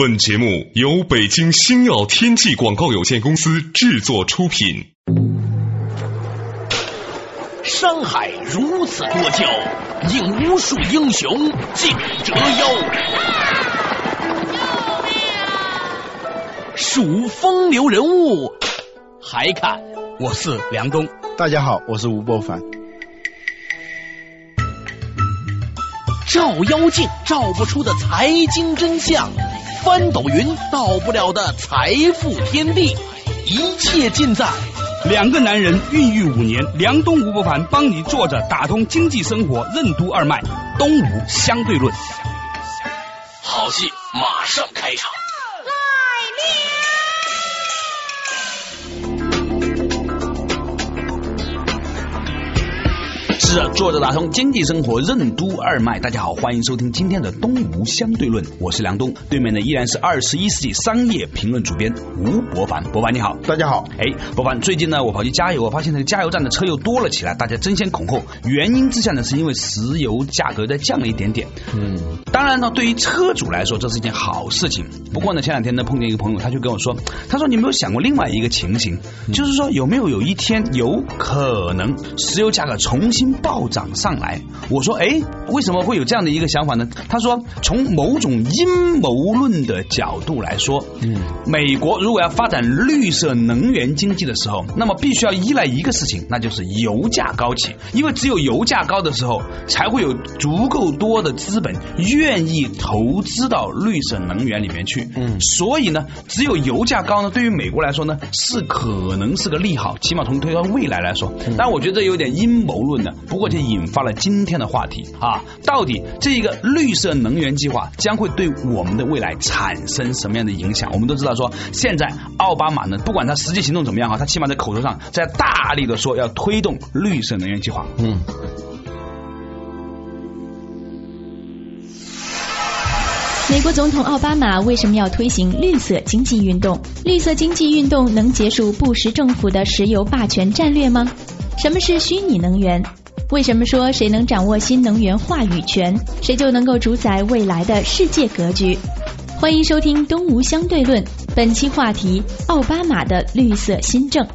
本节目由北京星耀天际广告有限公司制作出品。山海如此多娇，引无数英雄竞折腰。数风流人物，还看我是梁冬。大家好，我是吴伯凡。照妖镜照不出的财经真相。翻斗云到不了的财富天地，一切尽在两个男人孕育五年。梁东吴不凡帮你坐着打通经济生活任督二脉，东吴相对论，好戏马上开场。是坐着打通经济生活任督二脉。大家好，欢迎收听今天的东吴相对论，我是梁东，对面的依然是二十一世纪商业评论主编吴伯凡。伯凡你好，大家好。哎，伯凡，最近呢，我跑去加油，我发现那个加油站的车又多了起来，大家争先恐后。原因之下呢，是因为石油价格在降了一点点。嗯，当然呢，对于车主来说，这是一件好事情。不过呢，前两天呢，碰见一个朋友，他就跟我说，他说你有没有想过另外一个情形，就是说有没有有一天有可能石油价格重新。暴涨上来，我说，哎，为什么会有这样的一个想法呢？他说，从某种阴谋论的角度来说，嗯，美国如果要发展绿色能源经济的时候，那么必须要依赖一个事情，那就是油价高起，因为只有油价高的时候，才会有足够多的资本愿意投资到绿色能源里面去。嗯，所以呢，只有油价高呢，对于美国来说呢，是可能是个利好，起码从推到未来来说。但我觉得这有点阴谋论的。不过就引发了今天的话题啊，到底这一个绿色能源计划将会对我们的未来产生什么样的影响？我们都知道说，现在奥巴马呢，不管他实际行动怎么样哈，他起码在口头上在大力的说要推动绿色能源计划。嗯。美国总统奥巴马为什么要推行绿色经济运动？绿色经济运动能结束布什政府的石油霸权战略吗？什么是虚拟能源？为什么说谁能掌握新能源话语权，谁就能够主宰未来的世界格局？欢迎收听《东吴相对论》，本期话题：奥巴马的绿色新政。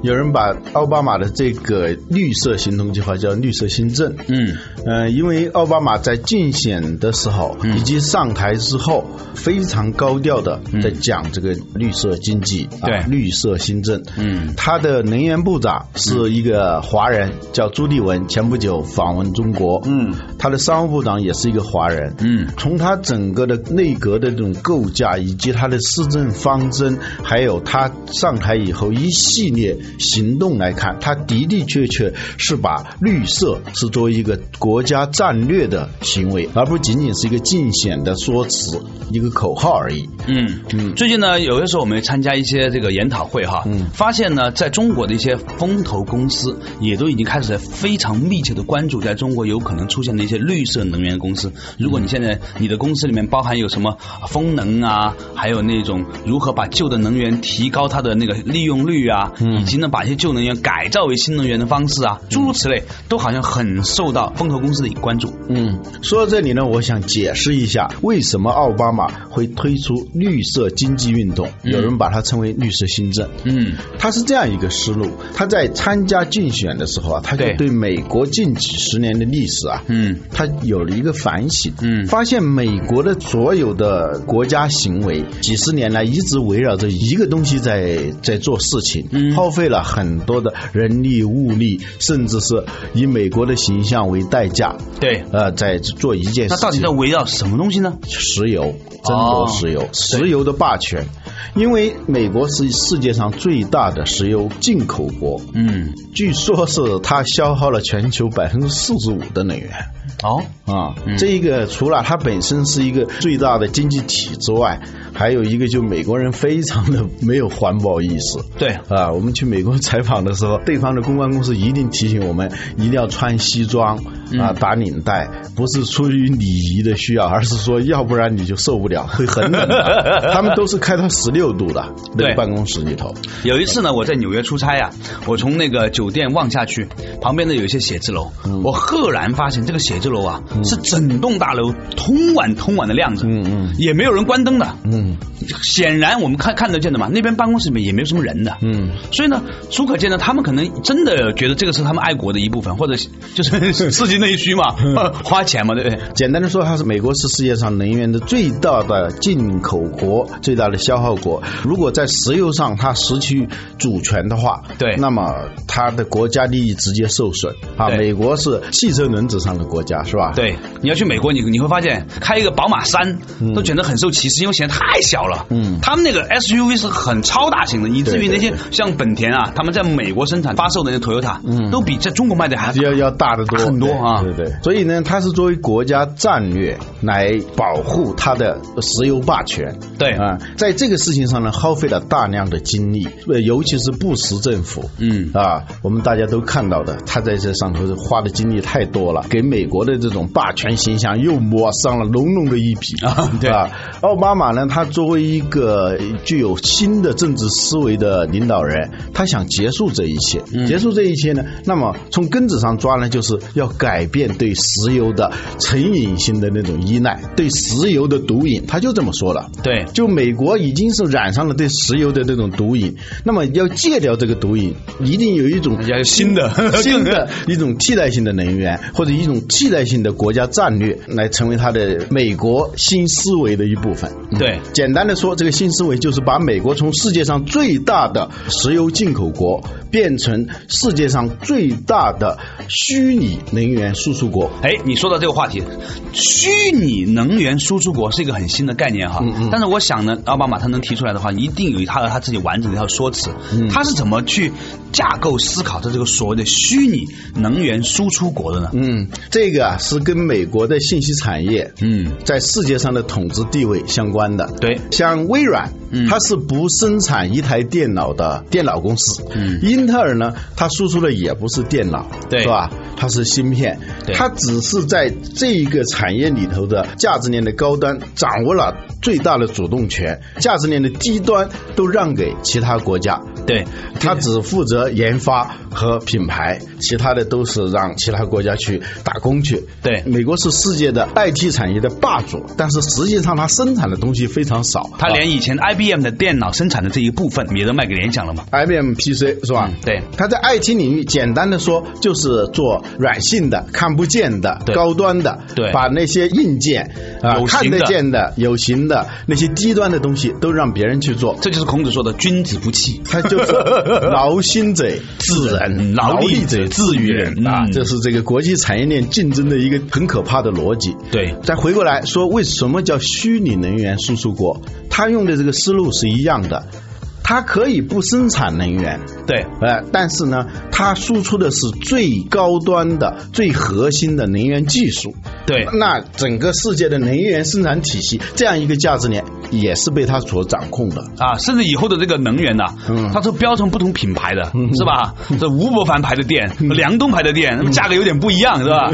有人把奥巴马的这个绿色行动计划叫绿色新政。嗯，呃，因为奥巴马在竞选的时候以及上台之后，非常高调的在讲这个绿色经济，对，绿色新政。嗯，他的能源部长是一个华人，叫朱立文，前不久访问中国。嗯，他的商务部长也是一个华人。嗯，从他整个的内阁的这种构架，以及他的施政方针，还有他上台以后一系列。行动来看，它的的确确是把绿色是作为一个国家战略的行为，而不仅仅是一个竞选的说辞、一个口号而已。嗯嗯。最近呢，有的时候我们参加一些这个研讨会哈，嗯，发现呢，在中国的一些风投公司也都已经开始在非常密切的关注，在中国有可能出现的一些绿色能源公司。如果你现在你的公司里面包含有什么风能啊，还有那种如何把旧的能源提高它的那个利用率啊，以及。能把一些旧能源改造为新能源的方式啊，诸如此类，都好像很受到风投公司的关注。嗯，说到这里呢，我想解释一下为什么奥巴马会推出绿色经济运动，有人把它称为绿色新政。嗯，他是这样一个思路，他在参加竞选的时候啊，他就对。美国近几十年的历史啊，嗯，他有了一个反省，嗯，发现美国的所有的国家行为几十年来一直围绕着一个东西在在做事情，嗯，耗费。了很多的人力物力，甚至是以美国的形象为代价，对，呃，在做一件事。那到底在围绕什么东西呢？石油，争夺石油，石油的霸权。因为美国是世界上最大的石油进口国，嗯，据说是它消耗了全球百分之四十五的能源。哦，啊，这一个除了它本身是一个最大的经济体之外，还有一个就美国人非常的没有环保意识。对，啊，我们去美。美国采访的时候，对方的公关公司一定提醒我们一定要穿西装啊，打领带，不是出于礼仪的需要，而是说要不然你就受不了，会很冷的。他们都是开到十六度的，那个，办公室里头。有一次呢，我在纽约出差呀，我从那个酒店望下去，旁边的有一些写字楼，我赫然发现这个写字楼啊，是整栋大楼通晚通晚的亮着，嗯嗯，也没有人关灯的，嗯，显然我们看看得见的嘛，那边办公室里面也没有什么人的，嗯，所以呢，足可见呢，他们可能真的觉得这个是他们爱国的一部分，或者就是 刺激内需嘛，花钱嘛，对不对？简单的说，它是美国是世界上能源的最大的进口国，最大的消耗国。如果在石油上它失去主权的话，对，那么它的国家利益直接受损啊。美国是汽车轮子上的国家，是吧？对，你要去美国，你你会发现开一个宝马三都觉得很受歧视，因为显得太小了。嗯，他们那个 SUV 是很超大型的，以至于那些像本田啊，他们在美国生产发售的那 Toyota，嗯，都比在中国卖的还要要大得多。很多啊。对对，所以呢，它是作为国家战略来保护它的石油霸权。对。啊，在这个事情上呢，耗费了大量的精力，尤其是布什政府，嗯。啊，我们大家都看到的，他在这上头花的精力太多了，给美国的这种霸权形象又抹上了浓浓的一笔。啊。对。啊，奥巴马呢，他作为一个具有新的政治思维的领导人，他想结束这一切，结束这一切呢，那么从根子上抓呢，就是要改变对石油的成瘾性的那种依赖，对石油的毒瘾，他就这么说了。对，就美国已经是染上了对石油的那种毒瘾，那么要戒掉这个毒瘾，一定有一种新的。新的 一种替代性的能源，或者一种替代性的国家战略，来成为他的美国新思维的一部分。对，简单的说，这个新思维就是把美国从世界上最大的石油进口国变成世界上最大的虚拟能源输出国。哎，你说到这个话题，虚拟能源输出国是一个很新的概念哈。嗯嗯。但是我想呢，奥巴马他能提出来的话，一定有他和他自己完整的一套说辞。嗯。他是怎么去架构思考的这个所谓的虚拟能源输出国的呢？嗯，这个啊是跟美国的信息产业嗯在世界上的统治地位相关的。对。像微软，它是不生产一台电脑的电脑公司。嗯。英特尔呢，它输出的也不是电脑，对，是吧？它是芯片，它只是在这一个产业里头的价值链的高端掌握了最大的主动权，价值链的低端都让给其他国家。对，它只负责研发和品牌，其他的都是让其他国家去打工去。对，美国是世界的 IT 产业的霸主，但是实际上它生产的东西非常少。它连以前 IBM 的电脑生产的这一部分也都卖给联想了嘛？IBM PC 是吧？对，它在 IT 领域简单的说就是做软性的、看不见的、高端的，对，把那些硬件啊看得见的、有形的那些低端的东西都让别人去做。这就是孔子说的“君子不器”，他就是。劳心者治人，劳力者治于人啊！这是这个国际产业链竞争的一个很可怕的逻辑。对，再回过来说，为什么叫虚拟能源输出国？他用的这个思路是一样的。它可以不生产能源，对，呃，但是呢，它输出的是最高端的、最核心的能源技术，对。那整个世界的能源生产体系这样一个价值链也是被它所掌控的啊。甚至以后的这个能源呢，嗯，它是标成不同品牌的，是吧？这吴伯凡牌的电、梁东牌的电，那么价格有点不一样，是吧？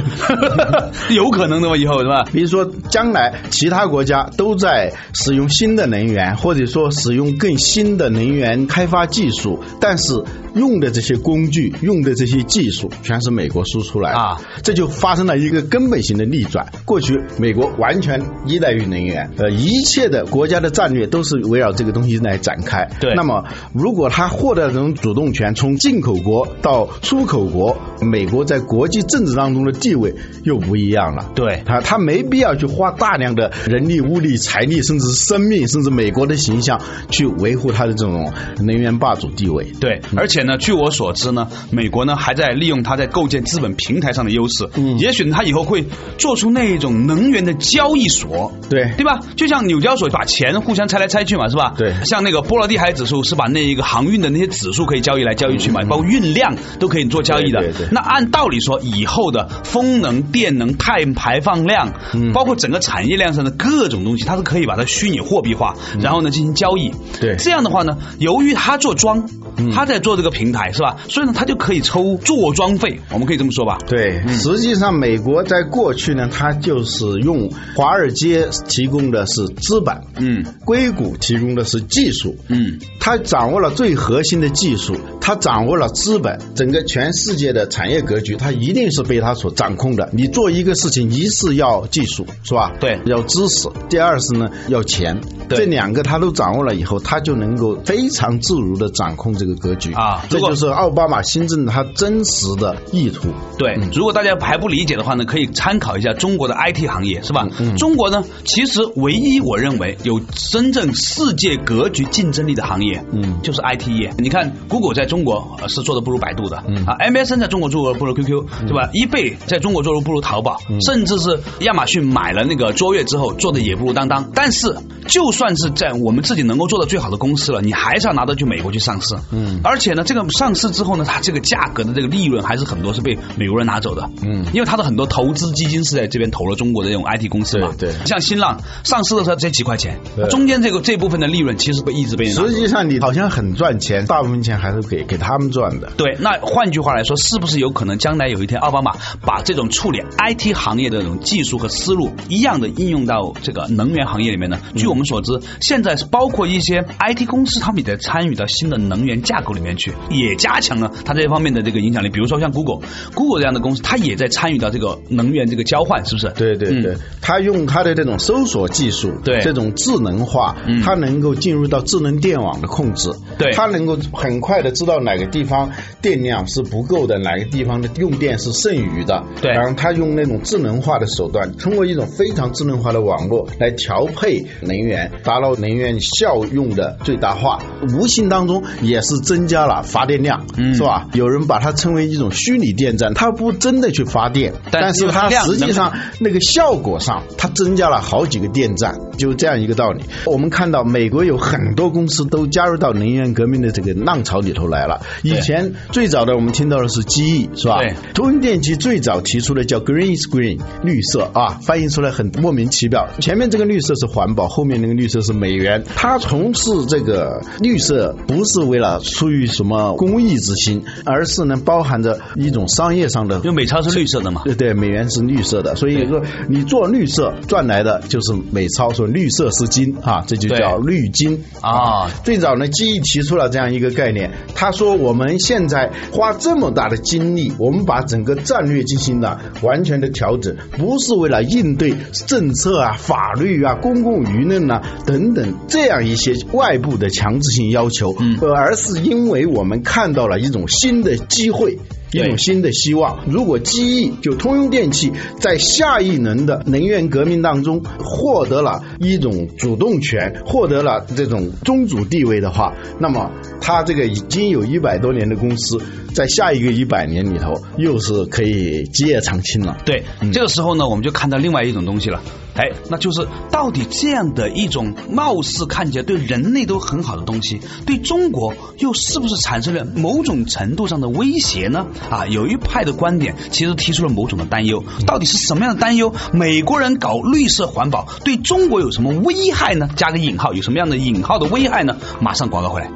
有可能的嘛？以后是吧？比如说，将来其他国家都在使用新的能源，或者说使用更新的能。能源开发技术，但是用的这些工具、用的这些技术，全是美国输出来啊，这就发生了一个根本性的逆转。过去美国完全依赖于能源，呃，一切的国家的战略都是围绕这个东西来展开。对，那么如果他获得这种主动权，从进口国到出口国，美国在国际政治当中的地位又不一样了。对，他他没必要去花大量的人力、物力、财力，甚至生命，甚至美国的形象去维护他的这种。能源霸主地位，对，而且呢，据我所知呢，美国呢还在利用它在构建资本平台上的优势，嗯，也许它以后会做做出那种能源的交易所，对对吧？就像纽交所把钱互相拆来拆去嘛，是吧？对像那个波罗的海指数是把那一个航运的那些指数可以交易来交易去嘛，包括运量都可以做交易的。对对对那按道理说，以后的风能、电能、碳排放量，嗯包括整个产业链上的各种东西，它是可以把它虚拟货币化，然后呢进行交易。对这样的话呢，由于他做庄，他在做这个平台是吧？所以呢，他就可以抽做庄费，我们可以这么说吧？对，实际上美国在过去呢，它就是用华尔街提供的是资本，嗯硅谷提供的是技术，嗯，他掌握了最核心的技术，他掌握了资本，整个全世界的产业格局，它一定是被他所掌控的。你做一个事情，一是要技术，是吧？对要知识；第二是呢，要钱。对这两个他都掌握了以后，他就能够非常自如的掌控这个格局啊这就是奥巴马新政他真实的意图。对，如果大家还不理解的话呢，可以参考一下中国的 IT 行业，是吧？中国呢，其实唯一我认为有真正世界格局竞争力的行业，嗯就是 IT 业。你看，Google 在中国呃是做的不如百度的，嗯啊，MSN 在中国做的不如 QQ，对吧？eBay 在中国做的不如淘宝，嗯甚至是亚马逊买了那个卓越之后做的也不如当当。但是，就算是在我们自己能够做的最好的公司了，你还是要拿到去美国去上市，嗯。而且呢，这个上市之后呢，它这个价格的这个利润还是很多是被美国人拿走的，嗯。因为它的很多投资基金是在这边投了中国的这种 IT 公司嘛，对对。像新浪上市的时候才几块钱对，中间这个这部分的利润其实被一直被拿实际上你好像很赚钱，大部分钱还是给给他们赚的。对，那换句话来说，是不是有可能将来有一天奥巴马把这种处理 IT 行业的这种技术和思路一样的应用到这个能源行业里面呢？据我们所知，现在是包括一些 IT 公司，他们也在参与到新的能源架构里面去，也加强了它这方面的这个影响力。比如说像 Google，Google 这样的公司，它也在参与到这个能源这个交换，是不是？对对对，它用它的这种搜索技术，对。这种智能化，嗯。它能够进入到智能电网的控制，对。它能够很快的知道哪个地方电量是不够的，哪个地方的用电是剩余的，对。然后它用那种智能化的手段，通过一种非常智能化的网络来调配能源，达到能源效用的最大化，无形当中也是增加了发电量，嗯是吧？有人把它称为一种虚拟电站，它不真的去发电，但但是它实际上那个效果上，它增加了好几个电站，就这样一个道理。我们看到美国有很多公司都加入到能源革命的这个浪潮里头来了。以前最早的我们听到的是机翼，是吧？对通用电气最早提出的叫 Green is Green，绿色啊，翻译出来很莫名其妙。前面这个绿色是环保，后面那个绿色是美元。它从事这个绿色不是为了出于什么公益之心，而是呢包含着一种商业上的因为美钞是绿色的嘛。对对，美元是绿色的，所以说你做绿色赚来的就是美钞，说绿色是金啊，这就叫绿金啊。最早呢，基义提出了这样一个概念，他说我们现在花这么大的精力，我们把整个战略进行了完全的调整，不是为了应对政策啊、法律啊、公共舆论啊等等这样一些外部的强制性要求，嗯呃而是因为我们看到了一种新的机会。一对种新的希望。如果机翼就通用电气在下一轮的能源革命当中获得了一种主动权，获得了这种宗主地位的话，那么它这个已经有一百多年的公司，在下一个一百年里头又是可以基业长青了。对，这个时候呢，我们就看到另外一种东西了，哎，那就是到底这样的一种貌似看起来对人类都很好的东西，对中国又是不是产生了某种程度上的威胁呢？啊，有一派的观点其实提出了某种的担忧，到底是什么样的担忧？美国人搞绿色环保对中国有什么危害呢？加个引号，有什么样的引号的危害呢？马上广告回来。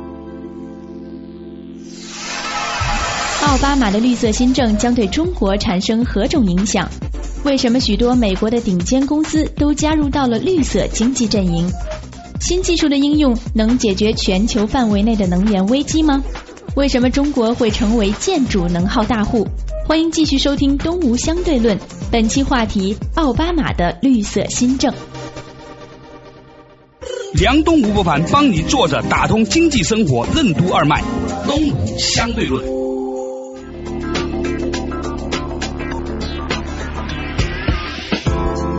奥巴马的绿色新政将对中国产生何种影响？为什么许多美国的顶尖公司都加入到了绿色经济阵营？新技术的应用能解决全球范围内的能源危机吗？为什么中国会成为建筑能耗大户？欢迎继续收听《东吴相对论》，本期话题：奥巴马的绿色新政。梁东吴不凡帮你坐着打通经济生活任督二脉，东吴相对论。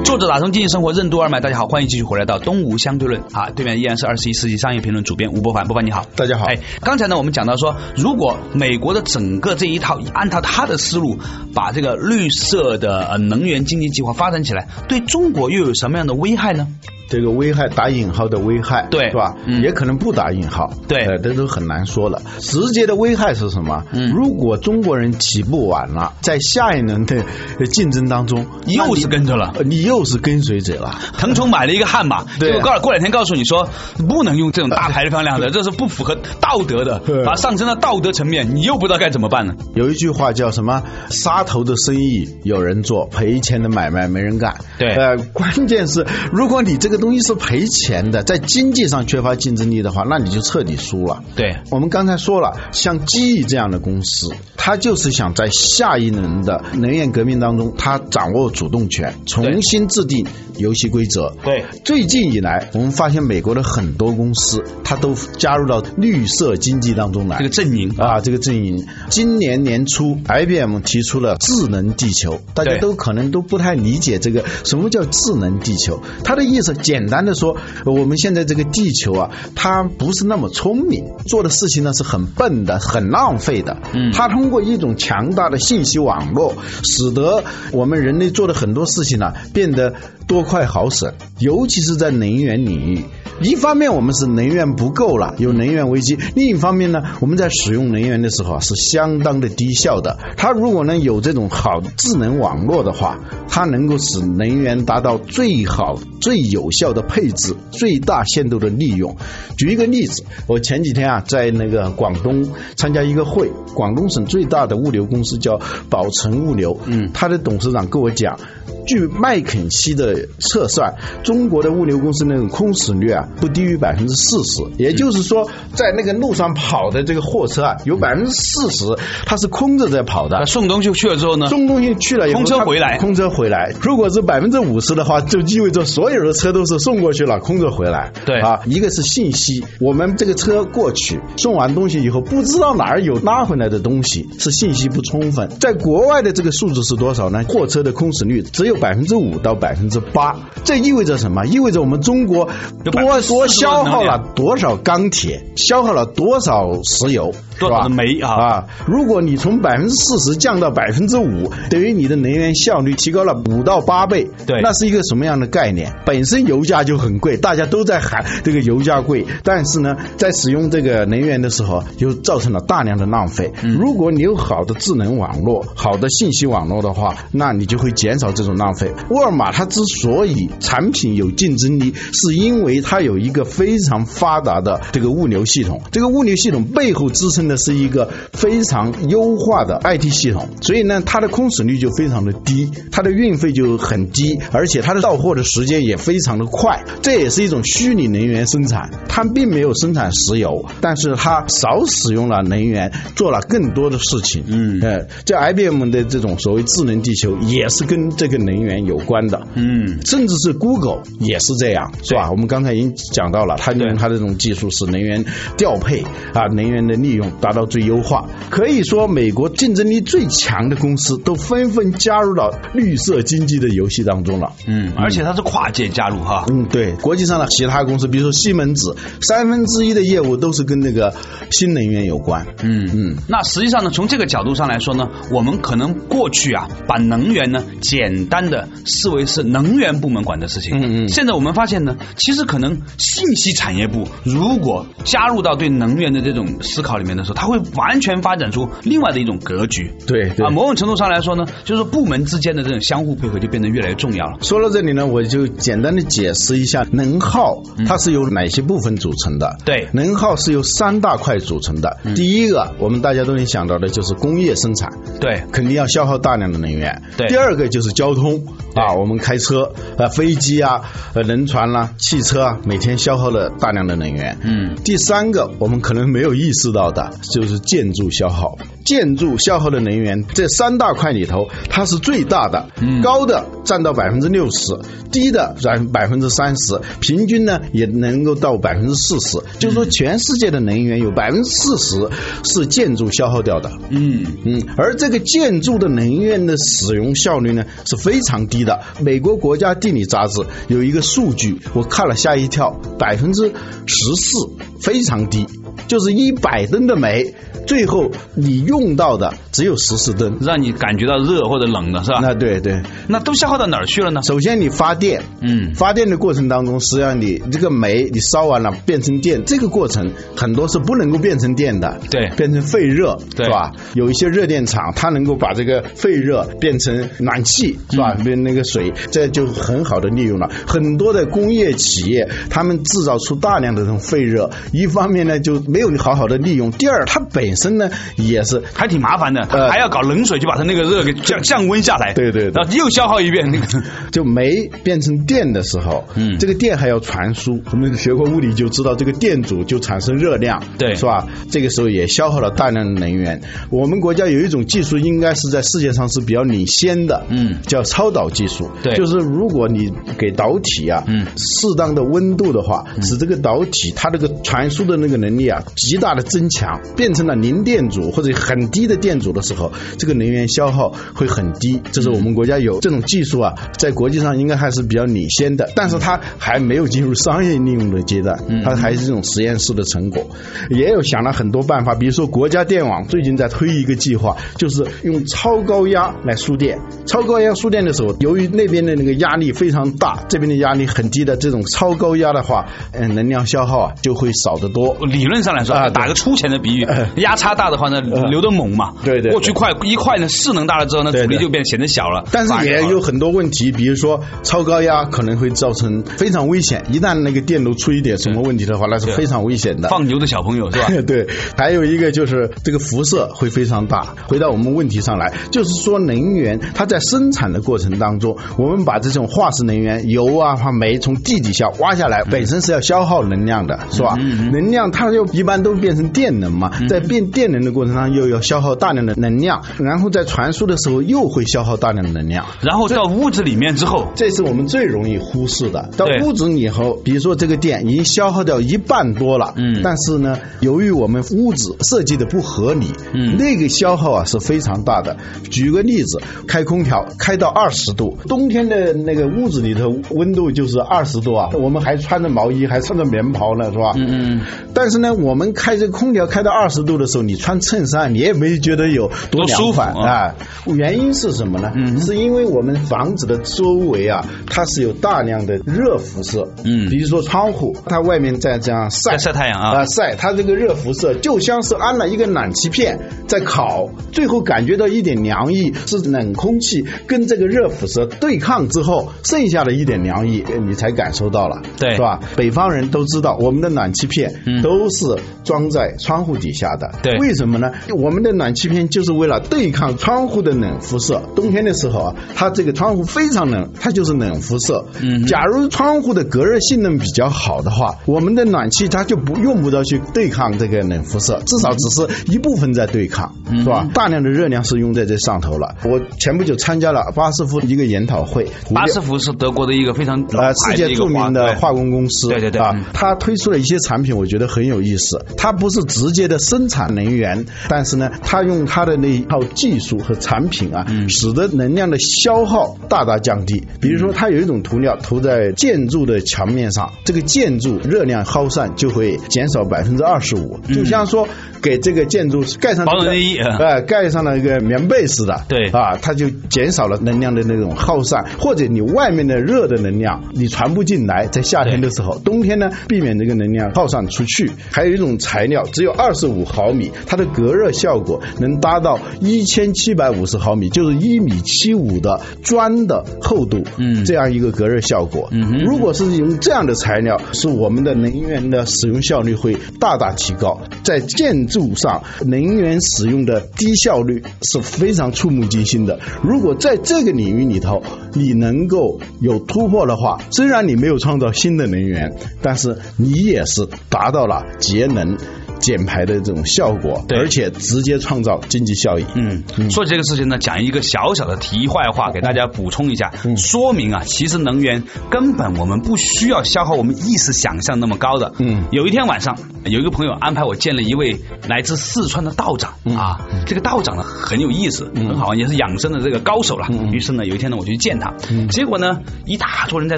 作者打通经济生活任督二脉，大家好，欢迎继续回来到东吴相对论啊，对面依然是二十一世纪商业评论主编吴伯凡，伯凡你好，大家好。哎，刚才呢我们讲到说，如果美国的整个这一套按照他的思路，把这个绿色的呃能源经济计划发展起来，对中国又有什么样的危害呢？这个危害打引号的危害，对，是吧？嗯，也可能不打引号，对，这都很难说了。直接的危害是什么？嗯，如果中国人起步晚了，在下一轮的竞争当中，又是跟着了，你又是跟随者了。腾冲买了一个悍马，结果过过两天告诉你说不能用这种大排放量的，这是不符合道德的，把上升到道德层面，你又不知道该怎么办呢？有一句话叫什么？杀头的生意有人做，赔钱的买卖没人干。对，呃，关键是如果你这个。东西是赔钱的，在经济上缺乏竞争力的话，那你就彻底输了。对我们刚才说了，像机翼这样的公司，它就是想在下一轮的能源革命当中，它掌握主动权，重新制定游戏规则。对，最近以来，我们发现美国的很多公司，它都加入到绿色经济当中来。这个阵营啊，这个阵营。今年年初，IBM 提出了智能地球，大家都可能都不太理解这个什么叫智能地球，它的意思。简单的说，我们现在这个地球啊，它不是那么聪明，做的事情呢是很笨的，很浪费的。嗯，它通过一种强大的信息网络，使得我们人类做的很多事情呢变得多快好省，尤其是在能源领域。一方面我们是能源不够了，有能源危机；另一方面呢，我们在使用能源的时候啊是相当的低效的。它如果能有这种好智能网络的话，它能够使能源达到最好、最有效的配置，最大限度的利用。举一个例子，我前几天啊在那个广东参加一个会，广东省最大的物流公司叫宝成物流，嗯，他的董事长跟我讲。据麦肯锡的测算，中国的物流公司那种空驶率啊，不低于百分之四十。也就是说，在那个路上跑的这个货车啊，有百分之四十它是空着在跑的。送东西去了之后呢？送东西去了以后，空车回来，空车回来。如果是百分之五十的话，就意味着所有的车都是送过去了，空着回来。对啊，一个是信息，我们这个车过去送完东西以后，不知道哪儿有拉回来的东西，是信息不充分。在国外的这个数字是多少呢？货车的空驶率只有。百分之五到百分之八，这意味着什么？意味着我们中国多多消耗了多少钢铁，消耗了多少石油，多少煤啊？啊！如果你从百分之四十降到百分之五，等于你的能源效率提高了五到八倍。对，那是一个什么样的概念？本身油价就很贵，大家都在喊这个油价贵，但是呢，在使用这个能源的时候，又造成了大量的浪费。如果你有好的智能网络、好的信息网络的话，那你就会减少这种浪。浪费。沃尔玛它之所以产品有竞争力，是因为它有一个非常发达的这个物流系统。这个物流系统背后支撑的是一个非常优化的 IT 系统，所以呢，它的空驶率就非常的低，它的运费就很低，而且它的到货的时间也非常的快。这也是一种虚拟能源生产，它并没有生产石油，但是它少使用了能源，做了更多的事情。嗯，呃，这 IBM 的这种所谓智能地球也是跟这个能能源有关的，嗯，甚至是 Google 也是这样，是吧？我们刚才已经讲到了，它用它的这种技术使能源调配啊，能源的利用达到最优化。可以说，美国竞争力最强的公司都纷纷加入到绿色经济的游戏当中了。嗯，而且它是跨界加入哈。嗯，对，国际上的其他公司，比如说西门子，三分之一的业务都是跟那个新能源有关。嗯嗯，那实际上呢，从这个角度上来说呢，我们可能过去啊，把能源呢简单。的视为是能源部门管的事情。嗯嗯。现在我们发现呢，其实可能信息产业部如果加入到对能源的这种思考里面的时候，它会完全发展出另外的一种格局。对啊，某种程度上来说呢，就是部门之间的这种相互配合就变得越来越重要了。说到这里呢，我就简单的解释一下能耗它是由哪些部分组成的。对，能耗是由三大块组成的。第一个，我们大家都能想到的就是工业生产。对，肯定要消耗大量的能源。对。第二个就是交通。啊，我们开车、啊飞机啊、呃轮船啦、汽车啊，每天消耗了大量的能源。嗯，第三个我们可能没有意识到的就是建筑消耗，建筑消耗的能源这三大块里头，它是最大的，高的占到百分之六十，低的占百分之三十，平均呢也能够到百分之四十。就是说，全世界的能源有百分之四十是建筑消耗掉的。嗯嗯，而这个建筑的能源的使用效率呢是非常低的。美国国家地理杂志有一个数据，我看了吓一跳，百分之十四，非常低。就是一百吨的煤，最后你用到的只有十四吨，让你感觉到热或者冷的是吧？那对对，那都消耗到哪儿去了呢？首先你发电，嗯，发电的过程当中，实际上你这个煤你烧完了变成电，这个过程很多是不能够变成电的，对，变成废热，对是吧？有一些热电厂，它能够把这个废热变成暖气，是吧？变那个水，这就很好的利用了。很多的工业企业，他们制造出大量的这种废热，一方面呢就没有好好的利用，第二它本身呢也是还挺麻烦的，呃还要搞冷水就把它那个热给降降温下来，对对对然后又消耗一遍那个，就煤变成电的时候，嗯这个电还要传输。我们学过物理就知道，这个电阻就产生热量，对是吧？这个时候也消耗了大量的能源。我们国家有一种技术，应该是在世界上是比较领先的，嗯叫超导技术。对就是如果你给导体啊，嗯适当的温度的话，使这个导体它这个传输的那个能力啊，极大的增强，变成了零电阻或者很低的电阻的时候，这个能源消耗会很低。这是我们国家有这种技术啊，在国际上应该还是比较领先的，但是它还没有进入商业利用的阶段，它还是这种实验室的成果。也有想了很多办法，比如说国家电网最近在推一个计划，就是用超高压来输电。超高压输电的时候，由于那边的那个压力非常大，这边的压力很低的这种超高压的话，嗯，能量消耗啊就会少得多。理论上来说，啊打个粗浅的比喻呃，压差大的话呢，流的猛嘛，对对对。过去快一块呢势能大了之后呢，阻力就变显得小了，但是也有很多问题，比如说超高压可能会造成非常危险，一旦那个电路出一点什么问题的话，那是非常危险的。放牛的小朋友是吧？对，还有一个就是这个辐射会非常大。回到我们问题上来，就是说能源它在生产的过程当中，我们把这种化石能源油啊、或煤从地底下挖下来，本身是要消耗能量的，是吧？能量它又一般都变成电能嘛，在变电能的过程当中又要消耗大量的能量，然后在传输的时候又会消耗大量的能量。然后到屋子里面之后，这是我们最容易忽视的。到对屋子以后，比如说这个电已经消耗掉一半多了，嗯但是呢，由于我们屋子设计的不合理，嗯那个消耗啊是非常大的。举个例子，开空调开到二十度，冬天的那个屋子里头温度就是二十度啊，我们还穿着毛衣，还穿着棉袍呢，是吧？嗯嗯，但是呢，我们开这空调开到二十度的时候，你穿衬衫，你也没觉得有多多舒服啊啊。原因是什么呢？嗯是因为我们房子的周围啊，它是有大量的热辐射。嗯比如说窗户，它外面在这样晒晒太阳啊啊晒，它这个热辐射就像是安了一个暖气片在烤，最后感觉到一点凉意，是冷空气跟这个热辐射对抗之后，剩下的一点凉意，你才感受到了，对是吧？北方人都知道，我们的暖气片嗯都是装在窗户底下的。对为什么呢？我们的暖气片就是为了对抗窗户的冷辐射。冬天的时候啊，它这个窗户非常冷，它就是冷辐射。嗯假如窗户的隔热性能比较好的话，我们的暖气它就不用不着去对抗这个冷辐射，至少只是一部分在对抗，嗯是吧？大量的热量是用在这上头了。我前不久参加了巴斯夫一个研讨会，巴斯夫是德国的一个非常呃，世界著名的化工公司，对对对啊嗯，它推出了一些产品，我觉得很有意思。它不是直接的生产能源，但是呢，他用他的那一套技术和产品啊，嗯。使得能量的消耗大大降低。比如说，它有一种涂料涂在建筑的墙面上，这个建筑热量耗散就会减少百分之二十五，就像说给这个建筑盖上保暖内衣啊呃，盖上了一个棉被似的，对。啊，它就减少了能量的那种耗散，或者你外面的热的能量你传不进来，在夏天的时候，冬天呢避免这个能量耗散出去。还有一种材料只有二十五毫米米，它的隔热效果能达到一千七百五十毫米，就是一米七五的砖的厚度，嗯，这样一个隔热效果。嗯，如果是用这样的材料，是我们的能源的使用效率会大大提高。在建筑上，能源使用的低效率是非常触目惊心的。如果在这个领域里头，你能够有突破的话，虽然你没有创造新的能源，但是你也是达到了节能。减排的这种效果，而且直接创造经济效益。嗯，说起这个事情呢，讲一个小小的题外话，给大家补充一下，说明啊，其实能源根本我们不需要消耗我们意识想象那么高的。嗯，有一天晚上，有一个朋友安排我见了一位来自四川的道长。啊，这个道长呢很有意思，很好，也是养生的这个高手了。于是呢，有一天呢，我就去见他，结果呢，一大桌人在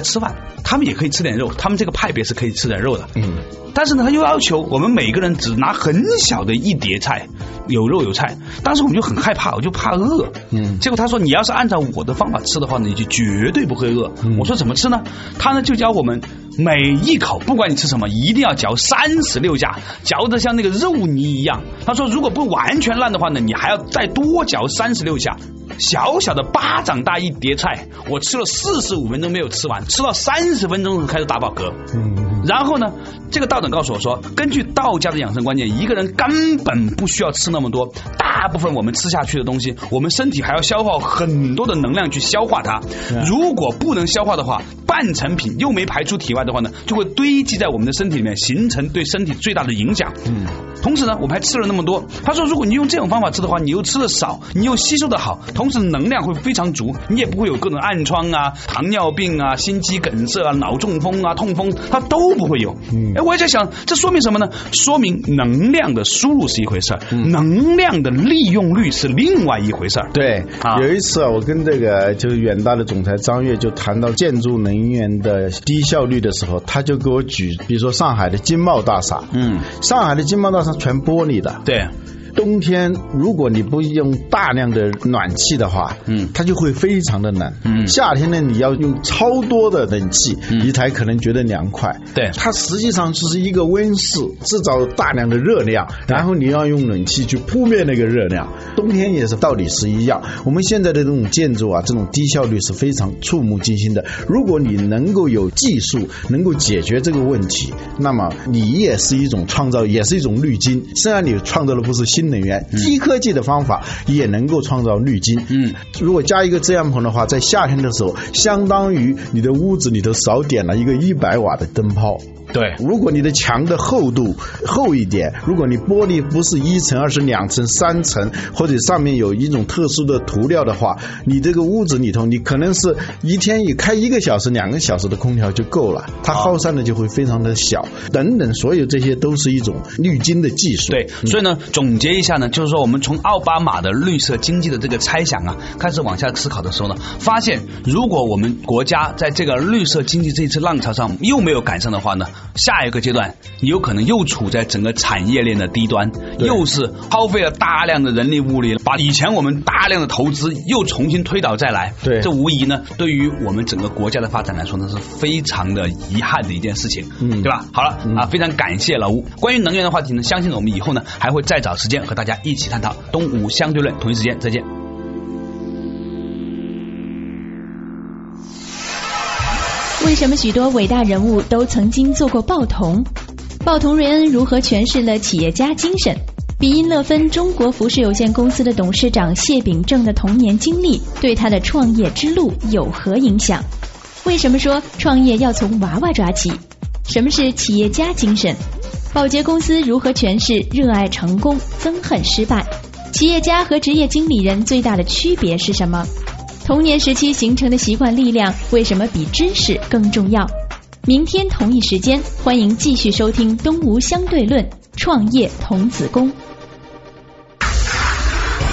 吃饭，他们也可以吃点肉，他们这个派别是可以吃点肉的。嗯，但是呢，他又要求我们每个人只拿很小的一碟菜，有肉有菜。当时我们就很害怕，我就怕饿。嗯，结果他说：“你要是按照我的方法吃的话呢，你就绝对不会饿。”我说：“怎么吃呢？”他呢就教我们每一口，不管你吃什么，一定要嚼三十六下，嚼的像那个肉泥一样。他说：“如果不完全烂的话呢，你还要再多嚼三十六下。”小小的巴掌大一碟菜，我吃了四十五分钟没有吃完，吃到三十分钟开始打饱嗝。嗯，然后呢，这个道长告诉我说，根据道家的养生观念，一个人根本不需要吃那么多，大部分我们吃下去的东西，我们身体还要消耗很多的能量去消化它。如果不能消化的话，半成品又没排出体外的话呢，就会堆积在我们的身体里面，形成对身体最大的影响。嗯，同时呢，我们还吃了那么多。他说，如果你用这种方法吃的话，你又吃的少，你又吸收的好。同时能量会非常足，你也不会有各种暗疮啊、糖尿病啊、心肌梗塞啊、脑中风啊、痛风，它都不会有。嗯哎，我也在想，这说明什么呢？说明能量的输入是一回事儿，能量的利用率是另外一回事儿。对，有一次啊，我跟这个就是远大的总裁张悦就谈到建筑能源的低效率的时候，他就给我举，比如说上海的金茂大厦，嗯，上海的金茂大厦全玻璃的，对。冬天如果你不用大量的暖气的话，嗯，它就会非常的冷。嗯，夏天呢，你要用超多的冷气，你才可能觉得凉快。对，它实际上就是一个温室，制造大量的热量，然后你要用冷气去扑灭那个热量。冬天也是道理是一样。我们现在的这种建筑啊，这种低效率是非常触目惊心的。如果你能够有技术能够解决这个问题，那么你也是一种创造，也是一种滤金。虽然你创造的不是新。新能源低科技的方法也能够创造滤镜。嗯，如果加一个遮阳棚的话，在夏天的时候，相当于你的屋子里头少点了一个一百瓦的灯泡。对，如果你的墙的厚度厚一点，如果你玻璃不是一层，而是两层、三层，或者上面有一种特殊的涂料的话，你这个屋子里头，你可能是一天也开一个小时、两个小时的空调就够了，它耗散的就会非常的小。等等，所有这些都是一种滤晶的技术。对，所以呢，总结一下呢，就是说我们从奥巴马的绿色经济的这个猜想啊，开始往下思考的时候呢，发现如果我们国家在这个绿色经济这一次浪潮上又没有赶上的话呢？下一个阶段，你有可能又处在整个产业链的低端，又是耗费了大量的人力物力，把以前我们大量的投资又重新推倒再来。对，这无疑呢，对于我们整个国家的发展来说呢，是非常的遗憾的一件事情，嗯，对吧？好了啊，非常感谢老吴。关于能源的话题呢，相信我们以后呢还会再找时间和大家一起探讨。东吴相对论，同一时间再见。为什么许多伟大人物都曾经做过报童？报童瑞恩如何诠释了企业家精神？比音乐芬中国服饰有限公司的董事长谢秉正的童年经历对他的创业之路有何影响？为什么说创业要从娃娃抓起？什么是企业家精神？保洁公司如何诠释热爱成功、憎恨失败？企业家和职业经理人最大的区别是什么？童年时期形成的习惯力量，为什么比知识更重要？明天同一时间，欢迎继续收听《东吴相对论》，创业童子功。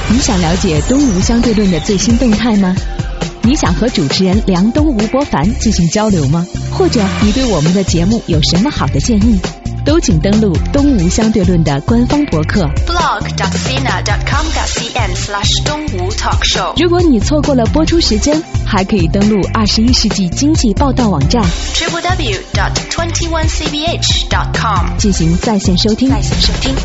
你想了解《东吴相对论》的最新动态吗？你想和主持人梁东、吴伯凡进行交流吗？或者你对我们的节目有什么好的建议？都请登录东吴相对论的官方博客 blog.sina.com.cn/slash 东吴 talk show。如果你错过了播出时间，还可以登录二十一世纪经济报道网站 triplew.dot twenty-onecbh.dot com 进行在线收听。在线收听。